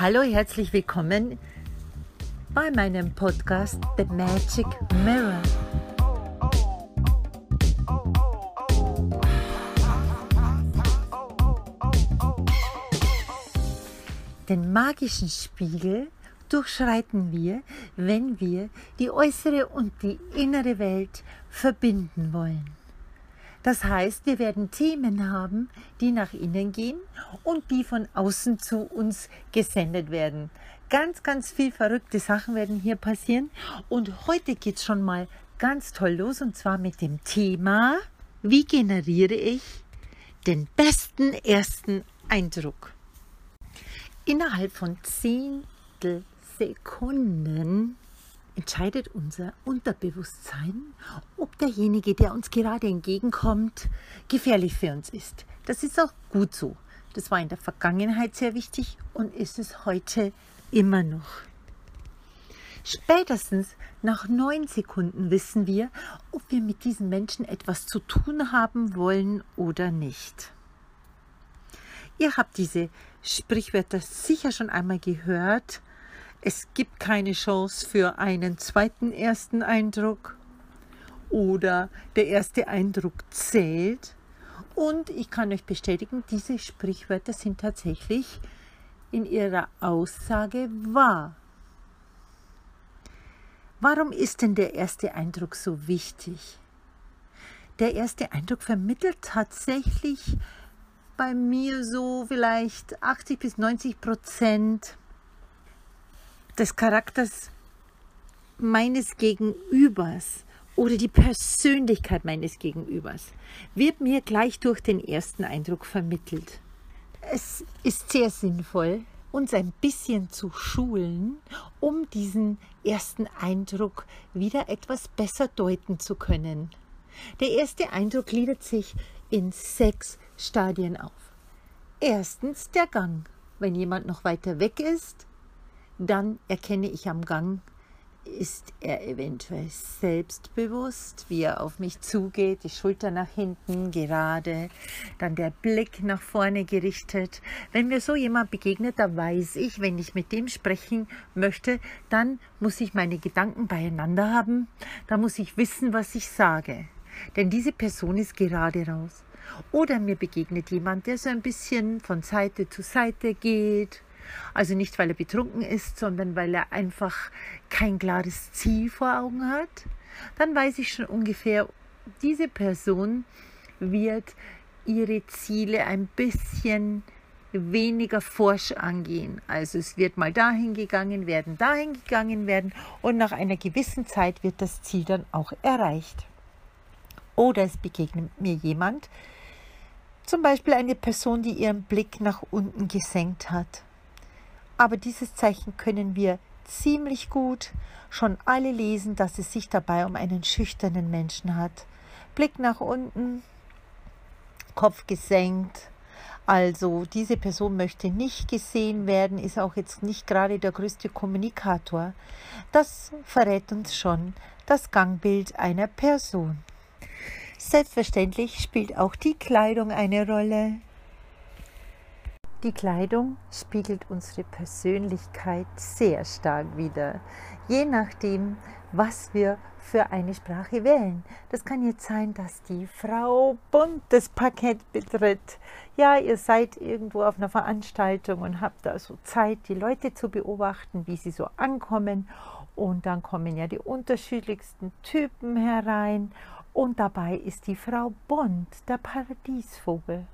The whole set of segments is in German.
Hallo, herzlich willkommen bei meinem Podcast The Magic Mirror. Den magischen Spiegel durchschreiten wir, wenn wir die äußere und die innere Welt verbinden wollen. Das heißt, wir werden Themen haben, die nach innen gehen und die von außen zu uns gesendet werden. Ganz, ganz viel verrückte Sachen werden hier passieren. Und heute geht es schon mal ganz toll los und zwar mit dem Thema, wie generiere ich den besten ersten Eindruck? Innerhalb von Zehntelsekunden entscheidet unser Unterbewusstsein, ob derjenige, der uns gerade entgegenkommt, gefährlich für uns ist. Das ist auch gut so. Das war in der Vergangenheit sehr wichtig und ist es heute immer noch. Spätestens nach neun Sekunden wissen wir, ob wir mit diesen Menschen etwas zu tun haben wollen oder nicht. Ihr habt diese Sprichwörter sicher schon einmal gehört es gibt keine Chance für einen zweiten ersten Eindruck oder der erste Eindruck zählt. Und ich kann euch bestätigen, diese Sprichwörter sind tatsächlich in ihrer Aussage wahr. Warum ist denn der erste Eindruck so wichtig? Der erste Eindruck vermittelt tatsächlich bei mir so vielleicht 80 bis 90 Prozent des Charakters meines Gegenübers oder die Persönlichkeit meines Gegenübers wird mir gleich durch den ersten Eindruck vermittelt. Es ist sehr sinnvoll, uns ein bisschen zu schulen, um diesen ersten Eindruck wieder etwas besser deuten zu können. Der erste Eindruck gliedert sich in sechs Stadien auf. Erstens der Gang. Wenn jemand noch weiter weg ist, dann erkenne ich am Gang, ist er eventuell selbstbewusst, wie er auf mich zugeht, die Schulter nach hinten gerade, dann der Blick nach vorne gerichtet. Wenn mir so jemand begegnet, da weiß ich, wenn ich mit dem sprechen möchte, dann muss ich meine Gedanken beieinander haben, da muss ich wissen, was ich sage. Denn diese Person ist gerade raus. Oder mir begegnet jemand, der so ein bisschen von Seite zu Seite geht, also nicht, weil er betrunken ist, sondern weil er einfach kein klares Ziel vor Augen hat. Dann weiß ich schon ungefähr, diese Person wird ihre Ziele ein bisschen weniger forsch angehen. Also es wird mal dahin gegangen werden, dahin gegangen werden und nach einer gewissen Zeit wird das Ziel dann auch erreicht. Oder es begegnet mir jemand, zum Beispiel eine Person, die ihren Blick nach unten gesenkt hat. Aber dieses Zeichen können wir ziemlich gut schon alle lesen, dass es sich dabei um einen schüchternen Menschen hat. Blick nach unten, Kopf gesenkt. Also diese Person möchte nicht gesehen werden, ist auch jetzt nicht gerade der größte Kommunikator. Das verrät uns schon das Gangbild einer Person. Selbstverständlich spielt auch die Kleidung eine Rolle. Die Kleidung spiegelt unsere Persönlichkeit sehr stark wider, je nachdem, was wir für eine Sprache wählen. Das kann jetzt sein, dass die Frau buntes Parkett betritt. Ja, ihr seid irgendwo auf einer Veranstaltung und habt da so Zeit, die Leute zu beobachten, wie sie so ankommen. Und dann kommen ja die unterschiedlichsten Typen herein. Und dabei ist die Frau bunt, der Paradiesvogel.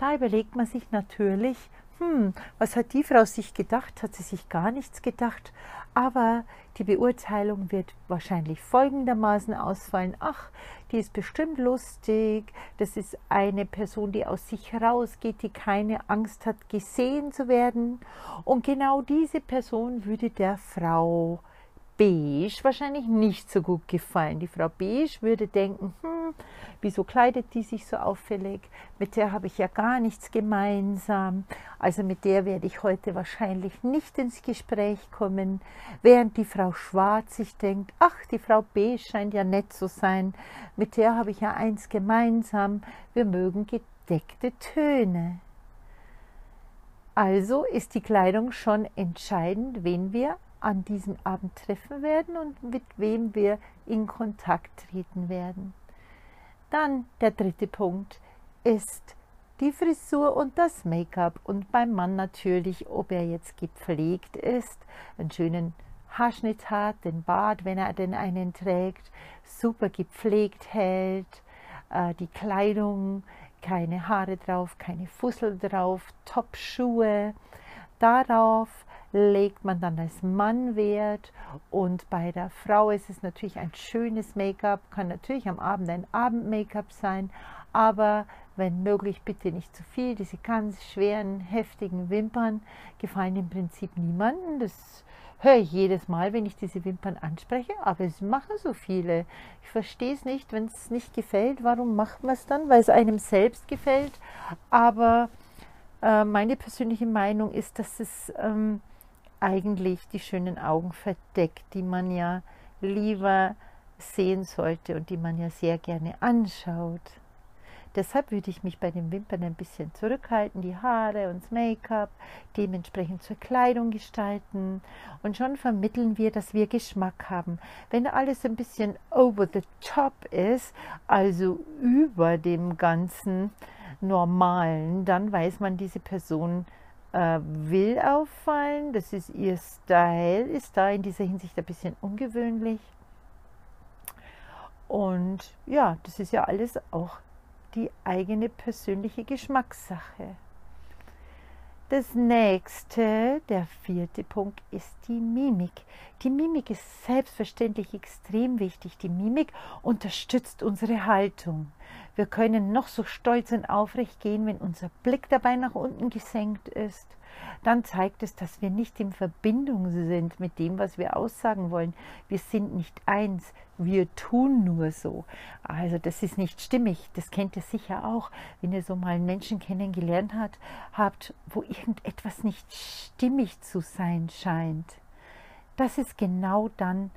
Da überlegt man sich natürlich, hm, was hat die Frau sich gedacht? Hat sie sich gar nichts gedacht? Aber die Beurteilung wird wahrscheinlich folgendermaßen ausfallen. Ach, die ist bestimmt lustig. Das ist eine Person, die aus sich rausgeht, die keine Angst hat, gesehen zu werden. Und genau diese Person würde der Frau Beige wahrscheinlich nicht so gut gefallen. Die Frau Beige würde denken, hm, wieso kleidet die sich so auffällig? Mit der habe ich ja gar nichts gemeinsam. Also mit der werde ich heute wahrscheinlich nicht ins Gespräch kommen. Während die Frau Schwarz sich denkt, ach, die Frau Beige scheint ja nett zu sein. Mit der habe ich ja eins gemeinsam. Wir mögen gedeckte Töne. Also ist die Kleidung schon entscheidend, wen wir an diesem Abend treffen werden und mit wem wir in Kontakt treten werden. Dann der dritte Punkt ist die Frisur und das Make-up und beim Mann natürlich, ob er jetzt gepflegt ist, einen schönen Haarschnitt hat, den Bart, wenn er denn einen trägt, super gepflegt hält, äh, die Kleidung, keine Haare drauf, keine Fussel drauf, Top-Schuhe. Darauf legt man dann als Mann Wert und bei der Frau ist es natürlich ein schönes Make-up, kann natürlich am Abend ein Abend-Make-up sein, aber wenn möglich bitte nicht zu viel. Diese ganz schweren, heftigen Wimpern gefallen im Prinzip niemandem. Das höre ich jedes Mal, wenn ich diese Wimpern anspreche, aber es machen so viele. Ich verstehe es nicht, wenn es nicht gefällt, warum macht man es dann? Weil es einem selbst gefällt. Aber äh, meine persönliche Meinung ist, dass es ähm, eigentlich die schönen Augen verdeckt, die man ja lieber sehen sollte und die man ja sehr gerne anschaut. Deshalb würde ich mich bei den Wimpern ein bisschen zurückhalten, die Haare und das Make-up dementsprechend zur Kleidung gestalten und schon vermitteln wir, dass wir Geschmack haben. Wenn alles ein bisschen over the top ist, also über dem ganzen Normalen, dann weiß man, diese Person äh, will auffallen, das ist ihr Style, ist da in dieser Hinsicht ein bisschen ungewöhnlich. Und ja, das ist ja alles auch die eigene persönliche Geschmackssache. Das nächste, der vierte Punkt, ist die Mimik. Die Mimik ist selbstverständlich extrem wichtig. Die Mimik unterstützt unsere Haltung. Wir können noch so stolz und aufrecht gehen, wenn unser Blick dabei nach unten gesenkt ist dann zeigt es, dass wir nicht in Verbindung sind mit dem, was wir aussagen wollen. Wir sind nicht eins, wir tun nur so. Also das ist nicht stimmig. Das kennt ihr sicher auch, wenn ihr so mal einen Menschen kennengelernt habt, habt, wo irgendetwas nicht stimmig zu sein scheint. Das ist genau dann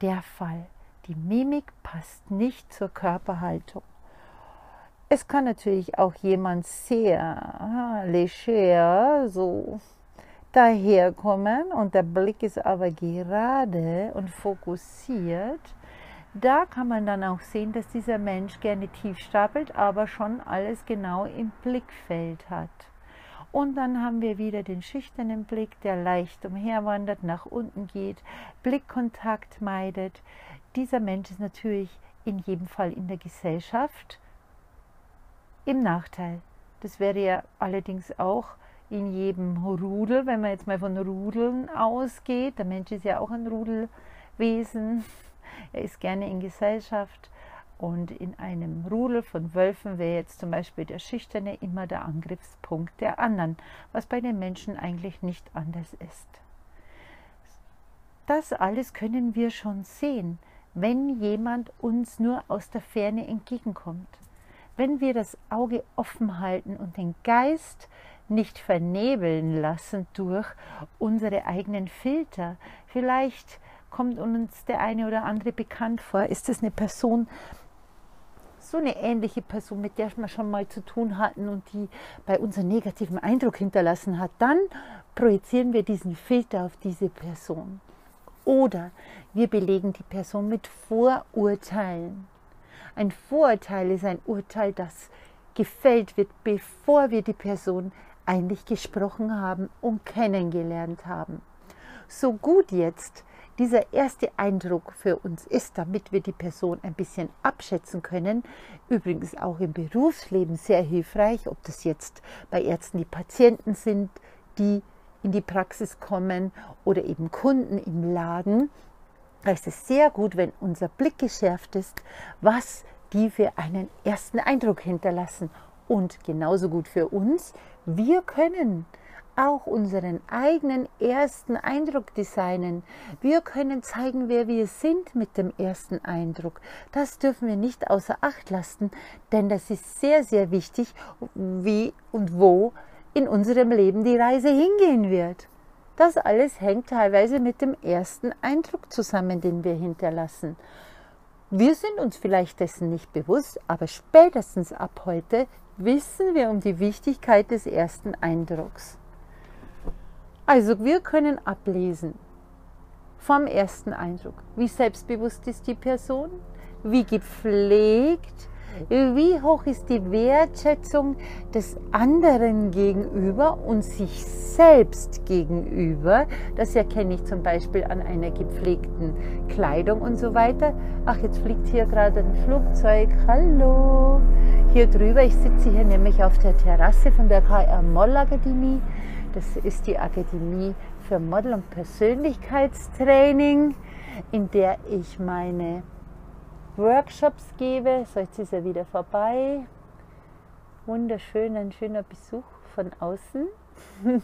der Fall. Die Mimik passt nicht zur Körperhaltung. Es kann natürlich auch jemand sehr leger so daherkommen und der Blick ist aber gerade und fokussiert. Da kann man dann auch sehen, dass dieser Mensch gerne tief stapelt, aber schon alles genau im Blickfeld hat. Und dann haben wir wieder den schüchternen Blick, der leicht umherwandert, nach unten geht, Blickkontakt meidet. Dieser Mensch ist natürlich in jedem Fall in der Gesellschaft im Nachteil. Das wäre ja allerdings auch in jedem Rudel, wenn man jetzt mal von Rudeln ausgeht. Der Mensch ist ja auch ein Rudelwesen. Er ist gerne in Gesellschaft. Und in einem Rudel von Wölfen wäre jetzt zum Beispiel der Schüchterne immer der Angriffspunkt der anderen, was bei den Menschen eigentlich nicht anders ist. Das alles können wir schon sehen, wenn jemand uns nur aus der Ferne entgegenkommt wenn wir das Auge offen halten und den Geist nicht vernebeln lassen durch unsere eigenen Filter. Vielleicht kommt uns der eine oder andere bekannt vor. Ist es eine Person, so eine ähnliche Person, mit der wir schon mal zu tun hatten und die bei uns einen negativen Eindruck hinterlassen hat, dann projizieren wir diesen Filter auf diese Person. Oder wir belegen die Person mit Vorurteilen. Ein Vorurteil ist ein Urteil, das gefällt wird, bevor wir die Person eigentlich gesprochen haben und kennengelernt haben. So gut jetzt dieser erste Eindruck für uns ist, damit wir die Person ein bisschen abschätzen können, übrigens auch im Berufsleben sehr hilfreich, ob das jetzt bei Ärzten die Patienten sind, die in die Praxis kommen oder eben Kunden im Laden, da ist es sehr gut, wenn unser Blick geschärft ist, was die für einen ersten Eindruck hinterlassen. Und genauso gut für uns, wir können auch unseren eigenen ersten Eindruck designen. Wir können zeigen, wer wir sind mit dem ersten Eindruck. Das dürfen wir nicht außer Acht lassen, denn das ist sehr, sehr wichtig, wie und wo in unserem Leben die Reise hingehen wird. Das alles hängt teilweise mit dem ersten Eindruck zusammen, den wir hinterlassen. Wir sind uns vielleicht dessen nicht bewusst, aber spätestens ab heute wissen wir um die Wichtigkeit des ersten Eindrucks. Also wir können ablesen vom ersten Eindruck, wie selbstbewusst ist die Person, wie gepflegt, wie hoch ist die Wertschätzung des anderen gegenüber und sich selbst gegenüber. Das erkenne ich zum Beispiel an einer gepflegten Kleidung und so weiter. Ach, jetzt fliegt hier gerade ein Flugzeug. Hallo. Hier drüber, ich sitze hier nämlich auf der Terrasse von der KR Model Akademie. Das ist die Akademie für Model- und Persönlichkeitstraining, in der ich meine Workshops gebe. So, jetzt ist er wieder vorbei. Wunderschön, ein schöner Besuch von außen.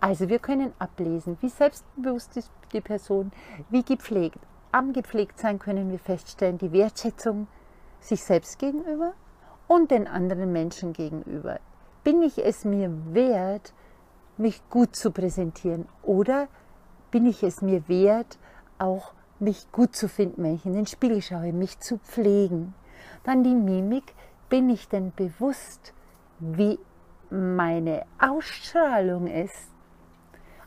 also wir können ablesen, wie selbstbewusst ist die Person, wie gepflegt. Am Gepflegtsein können wir feststellen, die Wertschätzung sich selbst gegenüber und den anderen Menschen gegenüber. Bin ich es mir wert, mich gut zu präsentieren oder bin ich es mir wert, auch mich gut zu finden, wenn ich in den Spiegel schaue, mich zu pflegen. Dann die Mimik, bin ich denn bewusst, wie meine Ausstrahlung ist?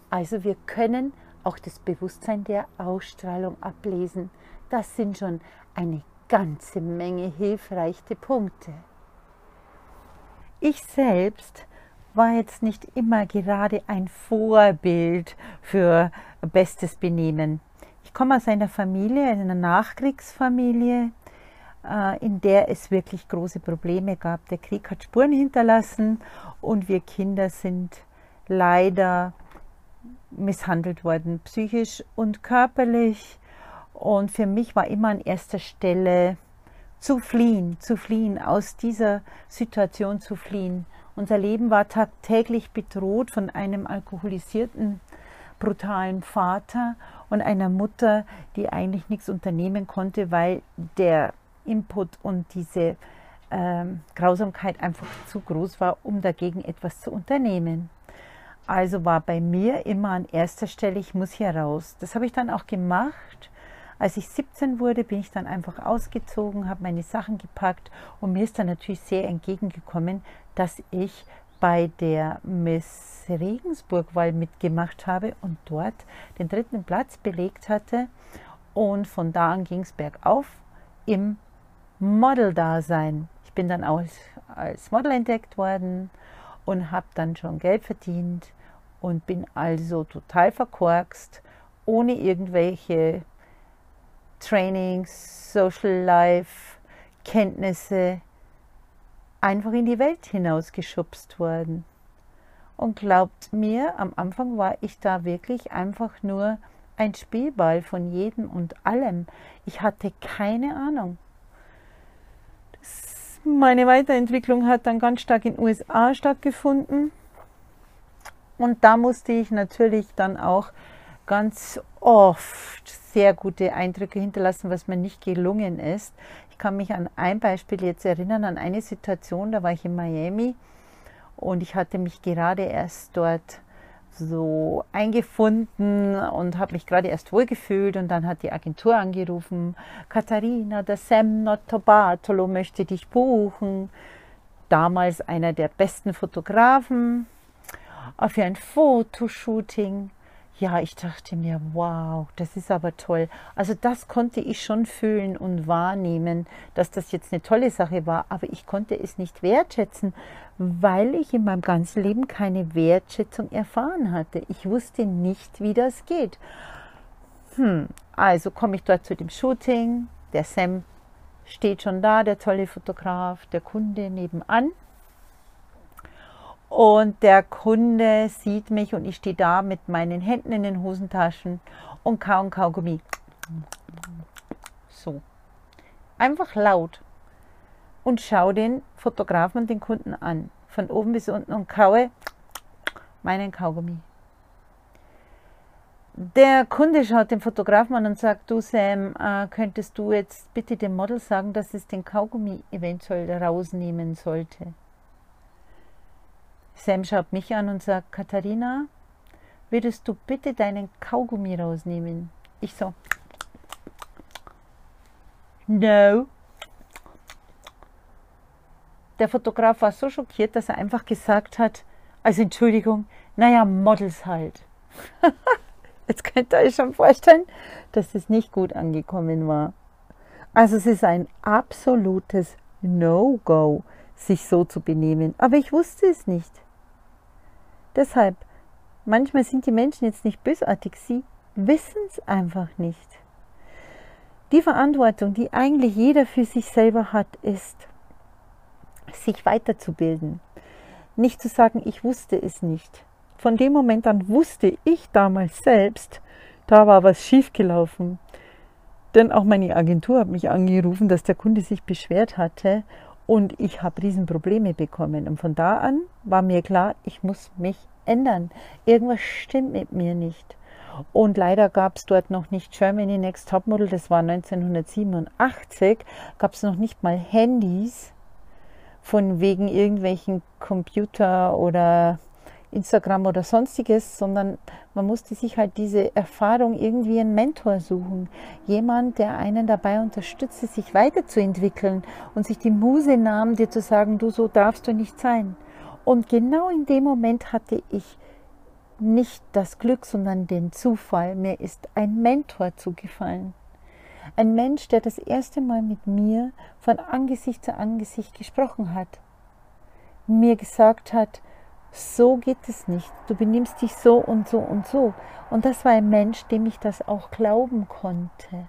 Also wir können auch das Bewusstsein der Ausstrahlung ablesen. Das sind schon eine ganze Menge hilfreiche Punkte. Ich selbst war jetzt nicht immer gerade ein Vorbild für bestes Benehmen. Ich komme aus einer Familie, einer Nachkriegsfamilie, äh, in der es wirklich große Probleme gab. Der Krieg hat Spuren hinterlassen und wir Kinder sind leider misshandelt worden, psychisch und körperlich. Und für mich war immer an erster Stelle zu fliehen, zu fliehen, aus dieser Situation zu fliehen. Unser Leben war tagtäglich bedroht von einem alkoholisierten brutalen Vater und einer Mutter, die eigentlich nichts unternehmen konnte, weil der Input und diese ähm, Grausamkeit einfach zu groß war, um dagegen etwas zu unternehmen. Also war bei mir immer an erster Stelle, ich muss hier raus. Das habe ich dann auch gemacht. Als ich 17 wurde, bin ich dann einfach ausgezogen, habe meine Sachen gepackt und mir ist dann natürlich sehr entgegengekommen, dass ich bei der Miss Regensburg-Wahl mitgemacht habe und dort den dritten Platz belegt hatte. Und von da an ging es bergauf im Model-Dasein. Ich bin dann auch als, als Model entdeckt worden und habe dann schon Geld verdient und bin also total verkorkst, ohne irgendwelche Trainings, Social Life, Kenntnisse einfach in die Welt hinausgeschubst worden. Und glaubt mir, am Anfang war ich da wirklich einfach nur ein Spielball von jedem und allem. Ich hatte keine Ahnung. Das, meine Weiterentwicklung hat dann ganz stark in den USA stattgefunden. Und da musste ich natürlich dann auch ganz oft sehr gute Eindrücke hinterlassen, was mir nicht gelungen ist. Ich kann mich an ein Beispiel jetzt erinnern, an eine Situation, da war ich in Miami und ich hatte mich gerade erst dort so eingefunden und habe mich gerade erst wohlgefühlt und dann hat die Agentur angerufen, Katharina, der Sam Notobartolo möchte dich buchen. Damals einer der besten Fotografen für ein Fotoshooting ja, ich dachte mir, wow, das ist aber toll. Also das konnte ich schon fühlen und wahrnehmen, dass das jetzt eine tolle Sache war, aber ich konnte es nicht wertschätzen, weil ich in meinem ganzen Leben keine Wertschätzung erfahren hatte. Ich wusste nicht, wie das geht. Hm, also komme ich dort zu dem Shooting, der Sam steht schon da, der tolle Fotograf, der Kunde nebenan und der Kunde sieht mich und ich stehe da mit meinen Händen in den Hosentaschen und kauen Kaugummi. So. Einfach laut. Und schaue den Fotografen und den Kunden an. Von oben bis unten und kaue meinen Kaugummi. Der Kunde schaut den Fotografen an und sagt, du Sam, äh, könntest du jetzt bitte dem Model sagen, dass es den Kaugummi eventuell rausnehmen sollte? Sam schaut mich an und sagt, Katharina, würdest du bitte deinen Kaugummi rausnehmen? Ich so, no. Der Fotograf war so schockiert, dass er einfach gesagt hat, Also Entschuldigung, naja, Models halt. Jetzt könnt ihr euch schon vorstellen, dass das nicht gut angekommen war. Also es ist ein absolutes No-Go, sich so zu benehmen. Aber ich wusste es nicht. Deshalb, manchmal sind die Menschen jetzt nicht bösartig, sie wissen es einfach nicht. Die Verantwortung, die eigentlich jeder für sich selber hat, ist, sich weiterzubilden. Nicht zu sagen, ich wusste es nicht. Von dem Moment an wusste ich damals selbst, da war was schiefgelaufen. Denn auch meine Agentur hat mich angerufen, dass der Kunde sich beschwert hatte und ich habe Riesenprobleme bekommen. Und von da an war mir klar, ich muss mich ändern. Irgendwas stimmt mit mir nicht. Und leider gab es dort noch nicht Germany Next Topmodel, das war 1987, gab es noch nicht mal Handys von wegen irgendwelchen Computer oder Instagram oder sonstiges, sondern man musste sich halt diese Erfahrung irgendwie einen Mentor suchen. Jemand, der einen dabei unterstützt, sich weiterzuentwickeln und sich die Muse nahm, dir zu sagen, du so darfst du nicht sein. Und genau in dem Moment hatte ich nicht das Glück, sondern den Zufall. Mir ist ein Mentor zugefallen. Ein Mensch, der das erste Mal mit mir von Angesicht zu Angesicht gesprochen hat. Mir gesagt hat, so geht es nicht. Du benimmst dich so und so und so. Und das war ein Mensch, dem ich das auch glauben konnte.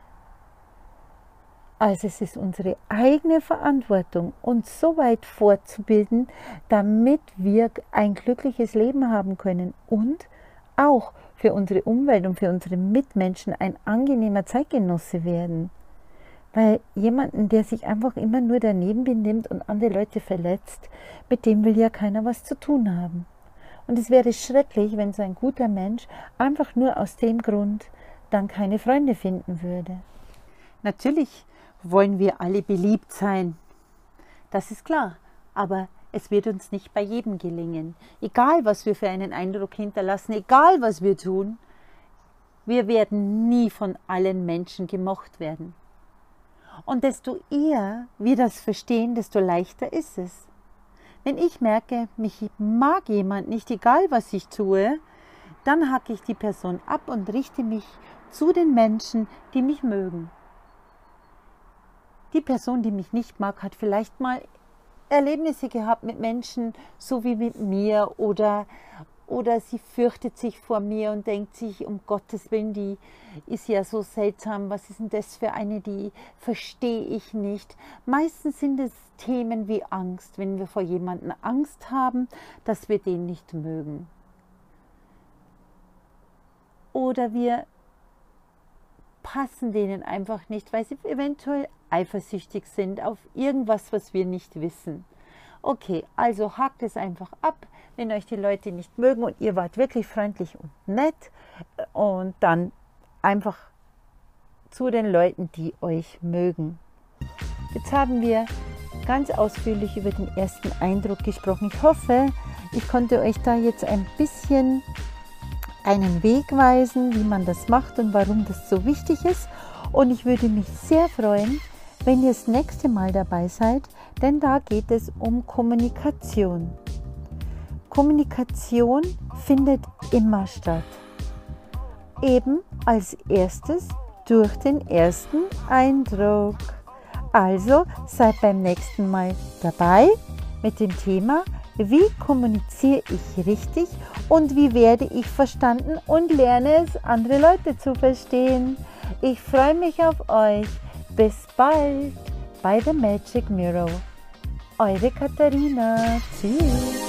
Also es ist unsere eigene Verantwortung, uns so weit fortzubilden, damit wir ein glückliches Leben haben können und auch für unsere Umwelt und für unsere Mitmenschen ein angenehmer Zeitgenosse werden. Weil jemanden, der sich einfach immer nur daneben benimmt und andere Leute verletzt, mit dem will ja keiner was zu tun haben. Und es wäre schrecklich, wenn so ein guter Mensch einfach nur aus dem Grund dann keine Freunde finden würde. Natürlich wollen wir alle beliebt sein. Das ist klar. Aber es wird uns nicht bei jedem gelingen. Egal, was wir für einen Eindruck hinterlassen, egal, was wir tun, wir werden nie von allen Menschen gemocht werden. Und desto eher wir das verstehen, desto leichter ist es. Wenn ich merke, mich mag jemand nicht, egal was ich tue, dann hacke ich die Person ab und richte mich zu den Menschen, die mich mögen. Die Person, die mich nicht mag, hat vielleicht mal Erlebnisse gehabt mit Menschen, so wie mit mir oder, oder sie fürchtet sich vor mir und denkt sich, um Gottes Willen, die ist ja so seltsam, was ist denn das für eine, die verstehe ich nicht. Meistens sind es Themen wie Angst, wenn wir vor jemandem Angst haben, dass wir den nicht mögen. Oder wir passen denen einfach nicht, weil sie eventuell eifersüchtig sind auf irgendwas, was wir nicht wissen. Okay, also hakt es einfach ab, wenn euch die Leute nicht mögen und ihr wart wirklich freundlich und nett und dann einfach zu den Leuten, die euch mögen. Jetzt haben wir ganz ausführlich über den ersten Eindruck gesprochen. Ich hoffe, ich konnte euch da jetzt ein bisschen einen Weg weisen, wie man das macht und warum das so wichtig ist. Und ich würde mich sehr freuen, wenn ihr das nächste Mal dabei seid, denn da geht es um Kommunikation. Kommunikation findet immer statt. Eben als erstes durch den ersten Eindruck. Also seid beim nächsten Mal dabei mit dem Thema, wie kommuniziere ich richtig und wie werde ich verstanden und lerne es, andere Leute zu verstehen. Ich freue mich auf euch. Bis bald bei The Magic Mirror. Eure Katharina. Tschüss.